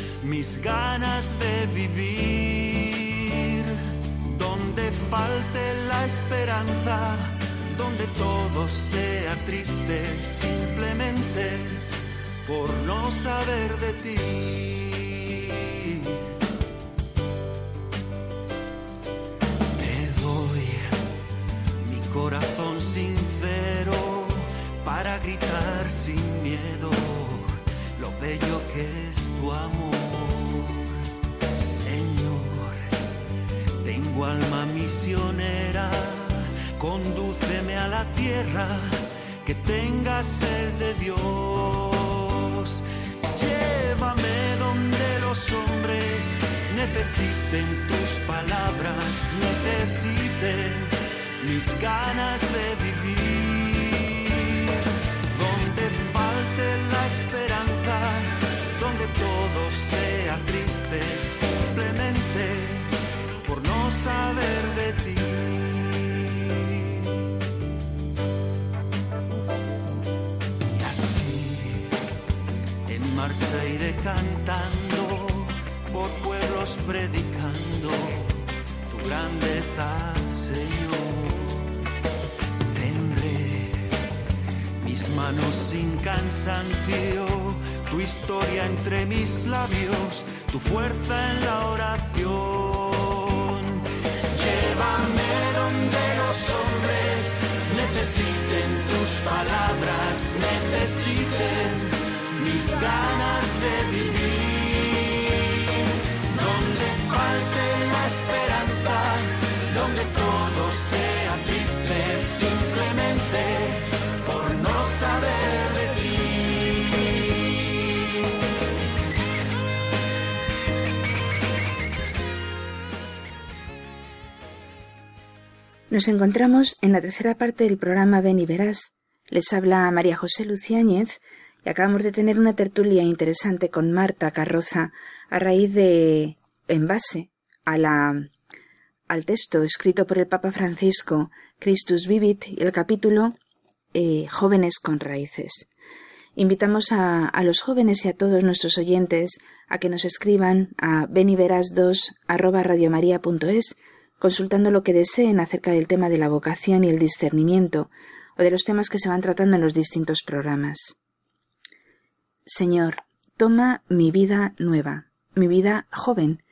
mis ganas de vivir. Donde falte la esperanza, donde todo sea triste, simplemente por no saber de ti. Te doy mi corazón sincero para gritar sin miedo lo bello que es tu amor. Alma misionera, condúceme a la tierra que tenga sed de Dios. Llévame donde los hombres necesiten tus palabras, necesiten mis ganas de vivir. Donde falte la esperanza, donde todo sea triste, simplemente saber de ti. Y así en marcha iré cantando por pueblos predicando tu grandeza, Señor. Tendré mis manos sin cansancio, tu historia entre mis labios, tu fuerza en la oración. Hombres necesiten tus palabras, necesiten mis ganas de vivir. Donde falte la esperanza, donde todo sea triste, simplemente por no saber Nos encontramos en la tercera parte del programa Ven y Verás. Les habla María José Luciáñez y acabamos de tener una tertulia interesante con Marta Carroza a raíz de, en base a la, al texto escrito por el Papa Francisco, Christus Vivit, y el capítulo eh, Jóvenes con Raíces. Invitamos a, a, los jóvenes y a todos nuestros oyentes a que nos escriban a beniveras2 arroba consultando lo que deseen acerca del tema de la vocación y el discernimiento o de los temas que se van tratando en los distintos programas. Señor, toma mi vida nueva, mi vida joven.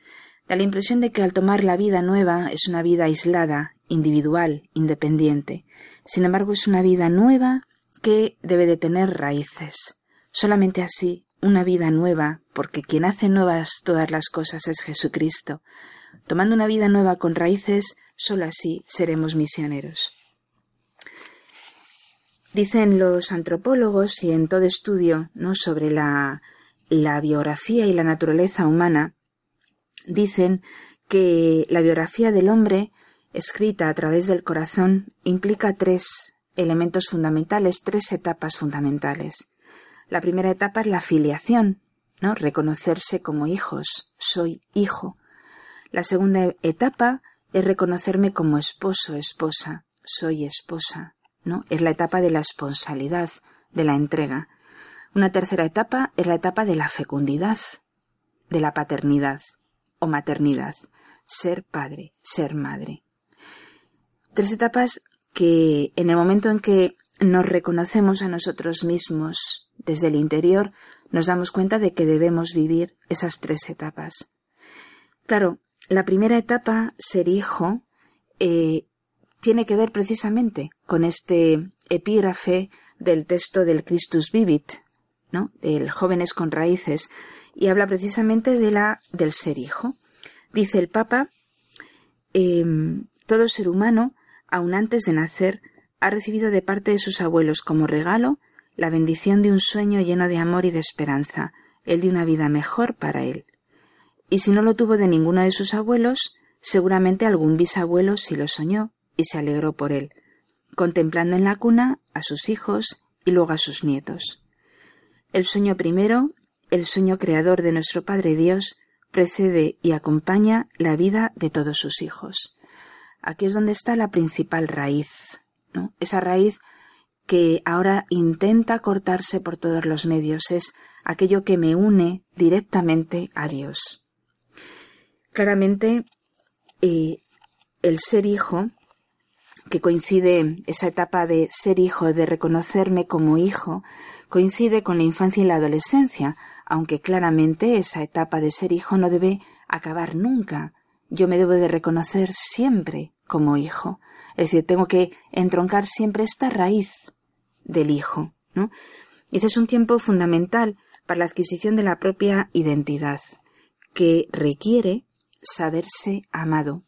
Da la impresión de que al tomar la vida nueva es una vida aislada, individual, independiente. Sin embargo, es una vida nueva que debe de tener raíces. Solamente así, una vida nueva, porque quien hace nuevas todas las cosas es Jesucristo. Tomando una vida nueva con raíces, sólo así seremos misioneros. Dicen los antropólogos y en todo estudio ¿no? sobre la, la biografía y la naturaleza humana, dicen que la biografía del hombre, escrita a través del corazón, implica tres elementos fundamentales, tres etapas fundamentales. La primera etapa es la filiación, ¿no? Reconocerse como hijos. Soy hijo. La segunda etapa es reconocerme como esposo, esposa. Soy esposa, ¿no? Es la etapa de la esponsalidad, de la entrega. Una tercera etapa es la etapa de la fecundidad, de la paternidad o maternidad. Ser padre, ser madre. Tres etapas que en el momento en que nos reconocemos a nosotros mismos desde el interior, nos damos cuenta de que debemos vivir esas tres etapas. Claro, la primera etapa, ser hijo, eh, tiene que ver precisamente con este epígrafe del texto del Christus Vivit, ¿no? del Jóvenes con Raíces, y habla precisamente de la, del ser hijo. Dice el Papa, eh, todo ser humano, aun antes de nacer, ha recibido de parte de sus abuelos como regalo la bendición de un sueño lleno de amor y de esperanza, el de una vida mejor para él. Y si no lo tuvo de ninguno de sus abuelos, seguramente algún bisabuelo sí lo soñó y se alegró por él, contemplando en la cuna a sus hijos y luego a sus nietos. El sueño primero, el sueño creador de nuestro Padre Dios, precede y acompaña la vida de todos sus hijos. Aquí es donde está la principal raíz, ¿no? Esa raíz que ahora intenta cortarse por todos los medios, es aquello que me une directamente a Dios. Claramente, eh, el ser hijo, que coincide esa etapa de ser hijo, de reconocerme como hijo, coincide con la infancia y la adolescencia, aunque claramente esa etapa de ser hijo no debe acabar nunca. Yo me debo de reconocer siempre como hijo. Es decir, tengo que entroncar siempre esta raíz del hijo, ¿no? Y ese es un tiempo fundamental para la adquisición de la propia identidad, que requiere saberse amado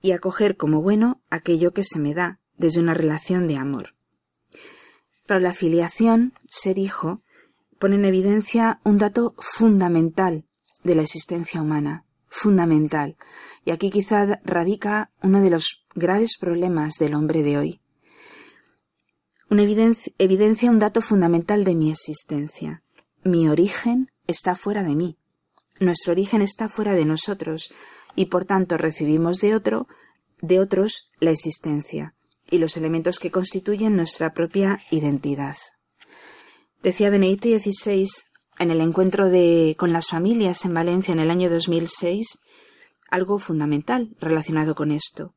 y acoger como bueno aquello que se me da desde una relación de amor. Pero la filiación, ser hijo, pone en evidencia un dato fundamental de la existencia humana, fundamental, y aquí quizá radica uno de los graves problemas del hombre de hoy. Evidencia un dato fundamental de mi existencia. Mi origen está fuera de mí. Nuestro origen está fuera de nosotros y por tanto recibimos de otro, de otros, la existencia y los elementos que constituyen nuestra propia identidad. Decía Benedicto XVI en el encuentro de, con las familias en Valencia en el año 2006 algo fundamental relacionado con esto.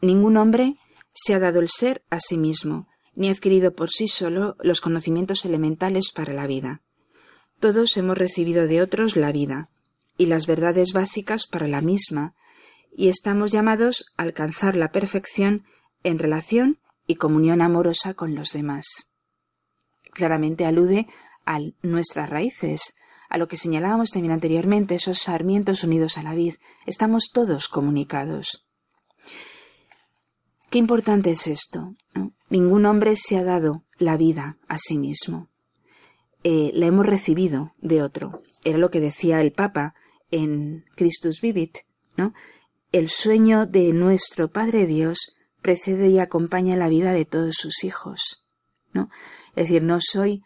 Ningún hombre se ha dado el ser a sí mismo, ni ha adquirido por sí solo los conocimientos elementales para la vida. Todos hemos recibido de otros la vida y las verdades básicas para la misma, y estamos llamados a alcanzar la perfección en relación y comunión amorosa con los demás. Claramente alude a nuestras raíces, a lo que señalábamos también anteriormente, esos sarmientos unidos a la vid. Estamos todos comunicados. Qué importante es esto. Ningún hombre se ha dado la vida a sí mismo. Eh, la hemos recibido de otro. Era lo que decía el Papa en Christus Vivit, ¿no? El sueño de nuestro Padre Dios precede y acompaña la vida de todos sus hijos, ¿no? Es decir, no soy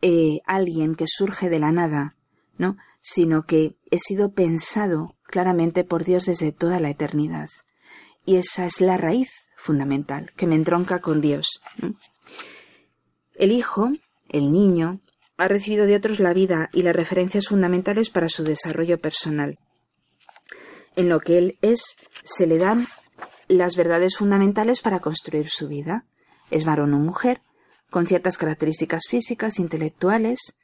eh, alguien que surge de la nada, ¿no? Sino que he sido pensado claramente por Dios desde toda la eternidad. Y esa es la raíz fundamental que me entronca con Dios. El hijo, el niño, ha recibido de otros la vida y las referencias fundamentales para su desarrollo personal. En lo que él es, se le dan las verdades fundamentales para construir su vida. Es varón o mujer, con ciertas características físicas, intelectuales.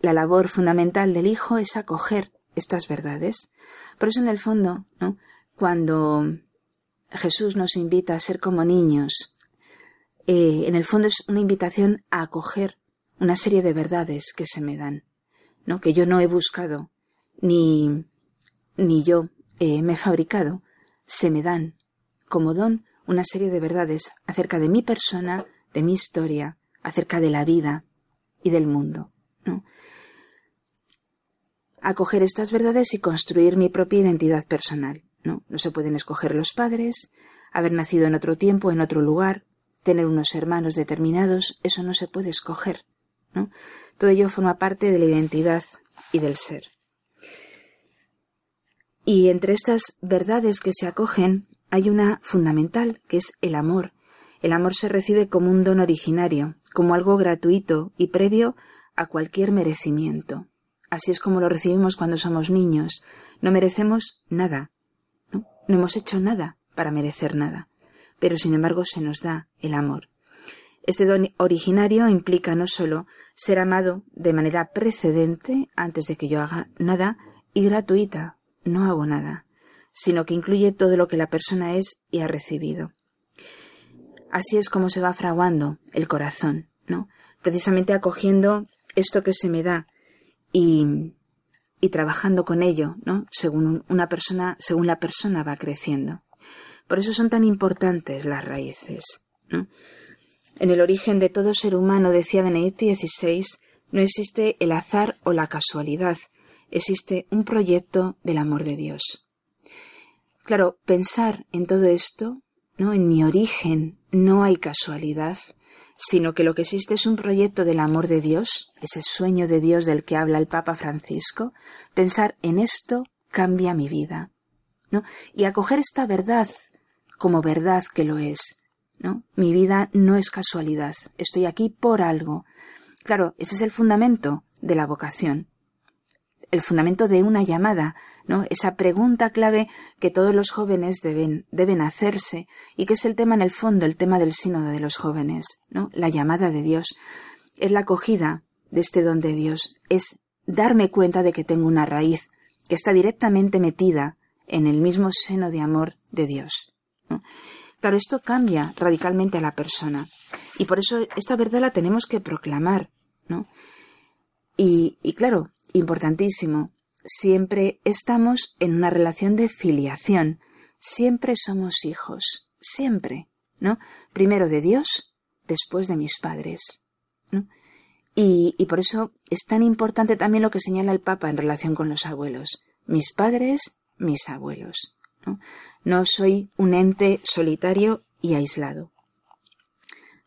La labor fundamental del hijo es acoger estas verdades. Por eso, en el fondo, cuando Jesús nos invita a ser como niños, eh, en el fondo es una invitación a acoger una serie de verdades que se me dan, ¿no? que yo no he buscado, ni, ni yo eh, me he fabricado, se me dan como don una serie de verdades acerca de mi persona, de mi historia, acerca de la vida y del mundo. ¿no? Acoger estas verdades y construir mi propia identidad personal. ¿no? no se pueden escoger los padres, haber nacido en otro tiempo, en otro lugar, tener unos hermanos determinados, eso no se puede escoger. Todo ello forma parte de la identidad y del ser. Y entre estas verdades que se acogen hay una fundamental, que es el amor. El amor se recibe como un don originario, como algo gratuito y previo a cualquier merecimiento. Así es como lo recibimos cuando somos niños. No merecemos nada. No, hemos hecho nada para merecer nada. Pero sin embargo se nos da el amor. Este don originario implica no sólo ser amado de manera precedente antes de que yo haga nada y gratuita, no hago nada, sino que incluye todo lo que la persona es y ha recibido. Así es como se va fraguando el corazón, ¿no? Precisamente acogiendo esto que se me da y, y trabajando con ello, ¿no? Según una persona, según la persona va creciendo. Por eso son tan importantes las raíces, ¿no? En el origen de todo ser humano, decía Benedicto XVI, no existe el azar o la casualidad. existe un proyecto del amor de Dios. Claro, pensar en todo esto, ¿no? En mi origen no hay casualidad, sino que lo que existe es un proyecto del amor de Dios, ese sueño de Dios del que habla el Papa Francisco. Pensar en esto cambia mi vida, ¿no? Y acoger esta verdad como verdad que lo es, Mi vida no es casualidad, estoy aquí por algo. Claro, ese es el fundamento de la vocación el fundamento de una llamada, ¿no? Esa pregunta clave que todos los jóvenes deben, deben hacerse y que es el tema en el fondo, el tema del sínodo de los jóvenes, ¿no? La llamada de Dios. Es la acogida de este don de Dios. Es darme cuenta de que tengo una raíz que está directamente metida en el mismo seno de amor de Dios. Claro, esto cambia radicalmente a la persona. Y por eso esta verdad la tenemos que proclamar, ¿no? Y, y claro, importantísimo, siempre estamos en una relación de filiación, siempre somos hijos, siempre, ¿no? Primero de Dios, después de mis padres, ¿no? Y, y por eso es tan importante también lo que señala el Papa en relación con los abuelos, mis padres, mis abuelos, ¿no? No soy un ente solitario y aislado.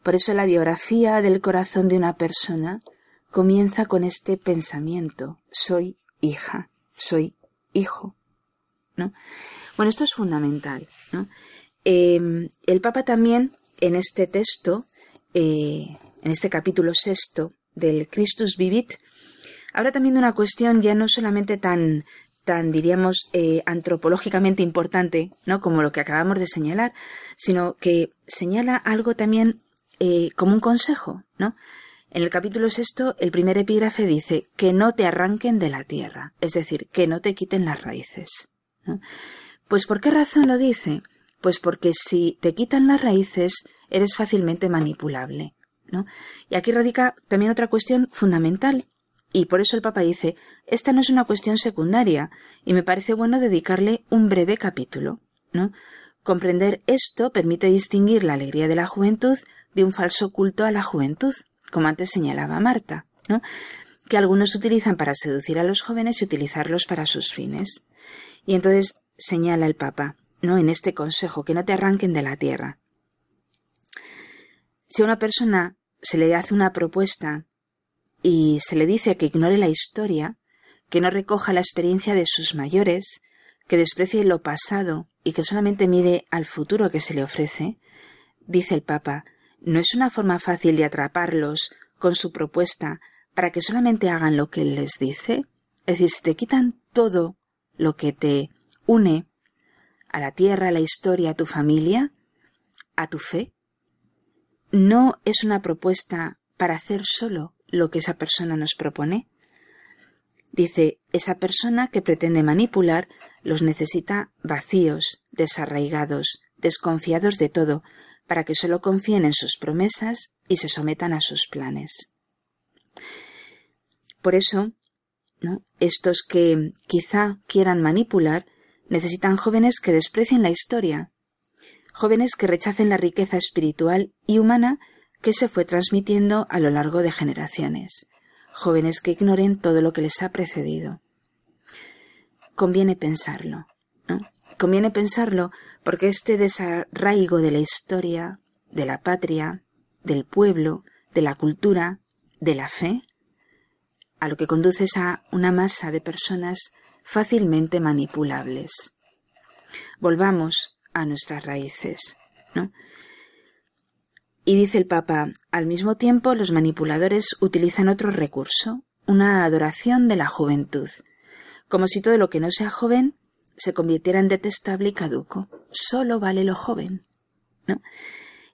Por eso la biografía del corazón de una persona comienza con este pensamiento, soy hija, soy hijo. ¿no? Bueno, esto es fundamental. Em, el Papa también, en este texto, eh, en este capítulo sexto del Christus Vivit, habla también de una cuestión ya no solamente tan, tan diríamos, eh, antropológicamente importante, ¿no? Como lo que acabamos de señalar, sino que señala algo también eh, como un consejo, ¿no? En el capítulo sexto, el primer epígrafe dice que no te arranquen de la tierra, es decir, que no te quiten las raíces. Pues ¿por qué razón lo dice? Pues porque si te quitan las raíces, eres fácilmente manipulable. ¿no? Y aquí radica también otra cuestión fundamental, y por eso el Papa dice, esta no es una cuestión secundaria, y me parece bueno dedicarle un breve capítulo. ¿no? Comprender esto permite distinguir la alegría de la juventud de un falso culto a la juventud como antes señalaba Marta, ¿no? que algunos utilizan para seducir a los jóvenes y utilizarlos para sus fines. Y entonces señala el Papa, ¿no? en este consejo, que no te arranquen de la tierra. Si a una persona se le hace una propuesta y se le dice que ignore la historia, que no recoja la experiencia de sus mayores, que desprecie lo pasado y que solamente mire al futuro que se le ofrece, dice el Papa, ¿No es una forma fácil de atraparlos con su propuesta para que solamente hagan lo que él les dice? Es decir, si te quitan todo lo que te une a la tierra, a la historia, a tu familia, a tu fe, no es una propuesta para hacer solo lo que esa persona nos propone. Dice, esa persona que pretende manipular los necesita vacíos, desarraigados, desconfiados de todo, para que solo confíen en sus promesas y se sometan a sus planes. Por eso, ¿no? estos que quizá quieran manipular necesitan jóvenes que desprecien la historia, jóvenes que rechacen la riqueza espiritual y humana que se fue transmitiendo a lo largo de generaciones, jóvenes que ignoren todo lo que les ha precedido. Conviene pensarlo. ¿no? Conviene pensarlo porque este desarraigo de la historia, de la patria, del pueblo, de la cultura, de la fe, a lo que conduce es a una masa de personas fácilmente manipulables. Volvamos a nuestras raíces, ¿no? Y dice el Papa, al mismo tiempo los manipuladores utilizan otro recurso, una adoración de la juventud, como si todo lo que no sea joven se convirtiera en detestable y caduco. Solo vale lo joven. ¿no?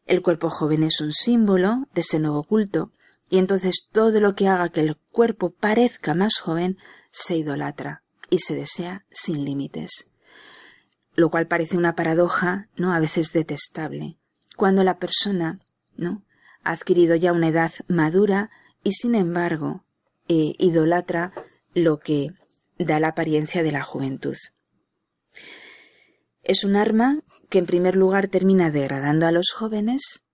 El cuerpo joven es un símbolo de ese nuevo culto, y entonces todo lo que haga que el cuerpo parezca más joven se idolatra y se desea sin límites. Lo cual parece una paradoja, ¿no? a veces detestable, cuando la persona, ¿no? ha adquirido ya una edad madura y sin embargo eh, idolatra lo que da la apariencia de la juventud. Es un arma que en primer lugar termina degradando a los jóvenes,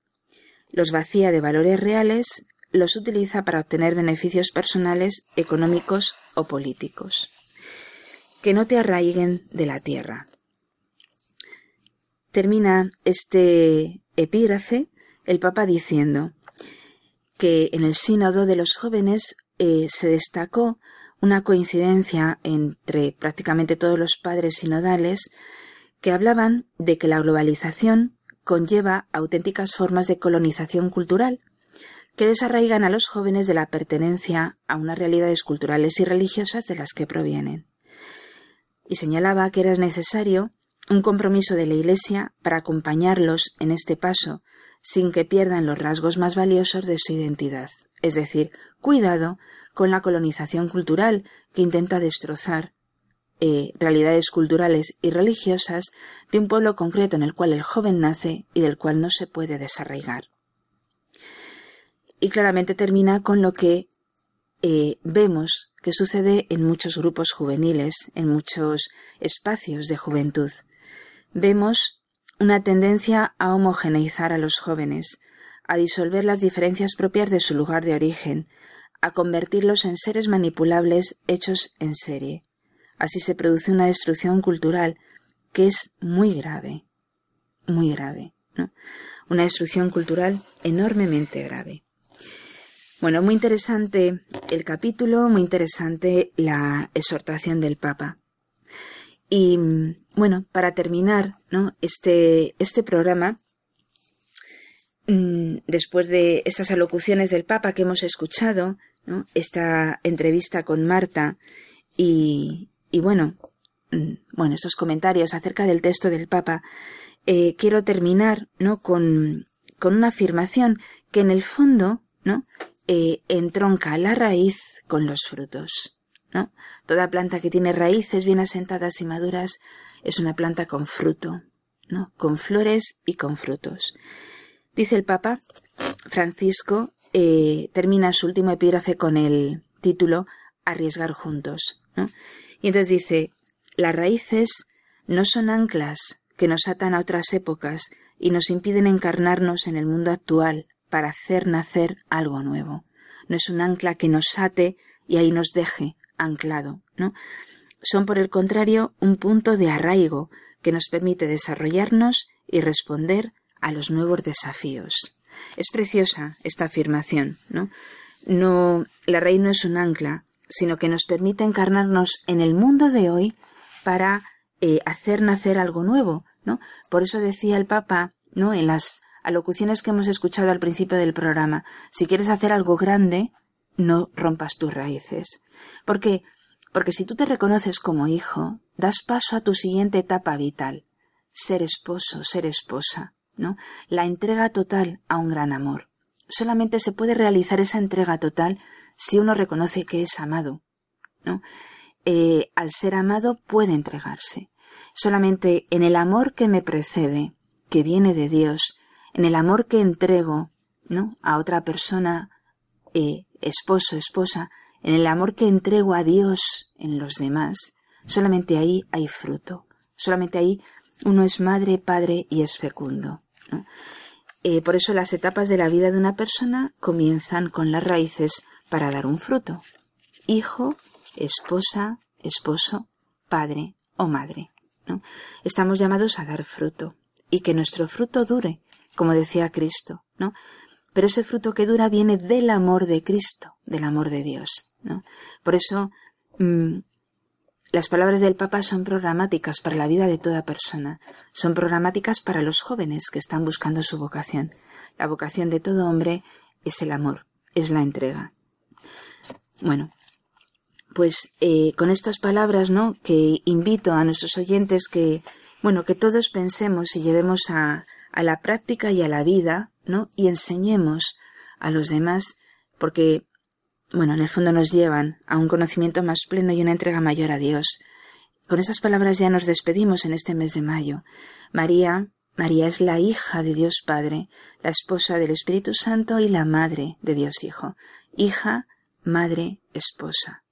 los vacía de valores reales, los utiliza para obtener beneficios personales, económicos o políticos. que no te arraiguen de la tierra. Termina este epígrafe el Papa diciendo que en el sínodo de los jóvenes eh, se destacó una coincidencia entre prácticamente todos los padres sinodales que hablaban de que la globalización conlleva auténticas formas de colonización cultural que desarraigan a los jóvenes de la pertenencia a unas realidades culturales y religiosas de las que provienen. Y señalaba que era necesario un compromiso de la Iglesia para acompañarlos en este paso sin que pierdan los rasgos más valiosos de su identidad, es decir, cuidado con la colonización cultural que intenta destrozar eh, realidades culturales y religiosas de un pueblo concreto en el cual el joven nace y del cual no se puede desarraigar. Y claramente termina con lo que eh, vemos que sucede en muchos grupos juveniles, en muchos espacios de juventud. Vemos una tendencia a homogeneizar a los jóvenes, a disolver las diferencias propias de su lugar de origen, a convertirlos en seres manipulables hechos en serie. Así se produce una destrucción cultural que es muy grave, muy grave, Una destrucción cultural enormemente grave. Bueno, muy interesante el capítulo, muy interesante la exhortación del Papa. Y bueno, para terminar, ¿no? Este, este programa, mm, después de estas alocuciones del Papa que hemos escuchado, esta entrevista con Marta y, y bueno, mm, bueno, estos comentarios acerca del texto del Papa, eh, quiero terminar ¿no? con, con una afirmación que en el fondo ¿no? Eh, entronca la raíz con los frutos. Toda planta que tiene raíces bien asentadas y maduras es una planta con fruto, ¿no? con flores y con frutos. Dice el Papa Francisco eh, termina su último epígrafe con el título Arriesgar juntos. Y entonces dice, las raíces no son anclas que nos atan a otras épocas y nos impiden encarnarnos en el mundo actual para hacer nacer algo nuevo. No es un ancla que nos ate y ahí nos deje anclado, ¿no? Son, por el contrario, un punto de arraigo que nos permite desarrollarnos y responder a los nuevos desafíos. Es preciosa esta afirmación, ¿no? No, la raíz no es un ancla, sino que nos permite encarnarnos en el mundo de hoy para eh, hacer nacer algo nuevo, ¿no? Por eso decía el Papa, ¿no? En las alocuciones que hemos escuchado al principio del programa, si quieres hacer algo grande, no rompas tus raíces. ¿Por qué? Porque si tú te reconoces como hijo, das paso a tu siguiente etapa vital, ser esposo, ser esposa, ¿no? La entrega total a un gran amor. Solamente se puede realizar esa entrega total si uno reconoce que es amado, ¿no? Eh, al ser amado puede entregarse. Solamente en el amor que me precede, que viene de Dios, en el amor que entrego, ¿no? A otra persona, eh, esposo, esposa, en el amor que entrego a Dios en los demás, solamente ahí hay fruto. Solamente ahí uno es madre, padre y es fecundo. Eh, por eso las etapas de la vida de una persona comienzan con las raíces para dar un fruto. Hijo, esposa, esposo, padre o madre. Estamos llamados a dar fruto y que nuestro fruto dure, como decía Cristo, ¿no? Pero ese fruto que dura viene del amor de Cristo, del amor de Dios. ¿no? Por eso mm, las palabras del Papa son programáticas para la vida de toda persona, son programáticas para los jóvenes que están buscando su vocación. La vocación de todo hombre es el amor, es la entrega. Bueno, pues eh, con estas palabras, ¿no? Que invito a nuestros oyentes que, bueno, que todos pensemos y llevemos a, a la práctica y a la vida, ¿no? Y enseñemos a los demás, porque bueno, en el fondo nos llevan a un conocimiento más pleno y una entrega mayor a Dios. Con estas palabras ya nos despedimos en este mes de mayo. María, María es la hija de Dios Padre, la esposa del Espíritu Santo y la madre de Dios Hijo. Hija, madre, esposa.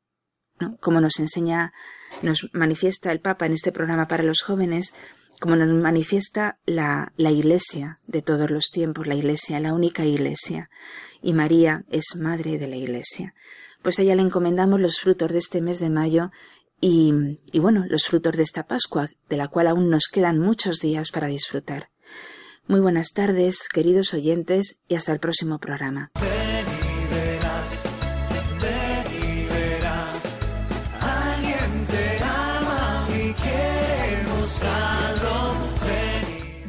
Como nos enseña, nos manifiesta el Papa en este programa para los jóvenes, como nos manifiesta la, la Iglesia de todos los tiempos, la Iglesia, la única Iglesia y María es madre de la Iglesia. Pues a ella le encomendamos los frutos de este mes de mayo y, y bueno, los frutos de esta Pascua, de la cual aún nos quedan muchos días para disfrutar. Muy buenas tardes, queridos oyentes, y hasta el próximo programa.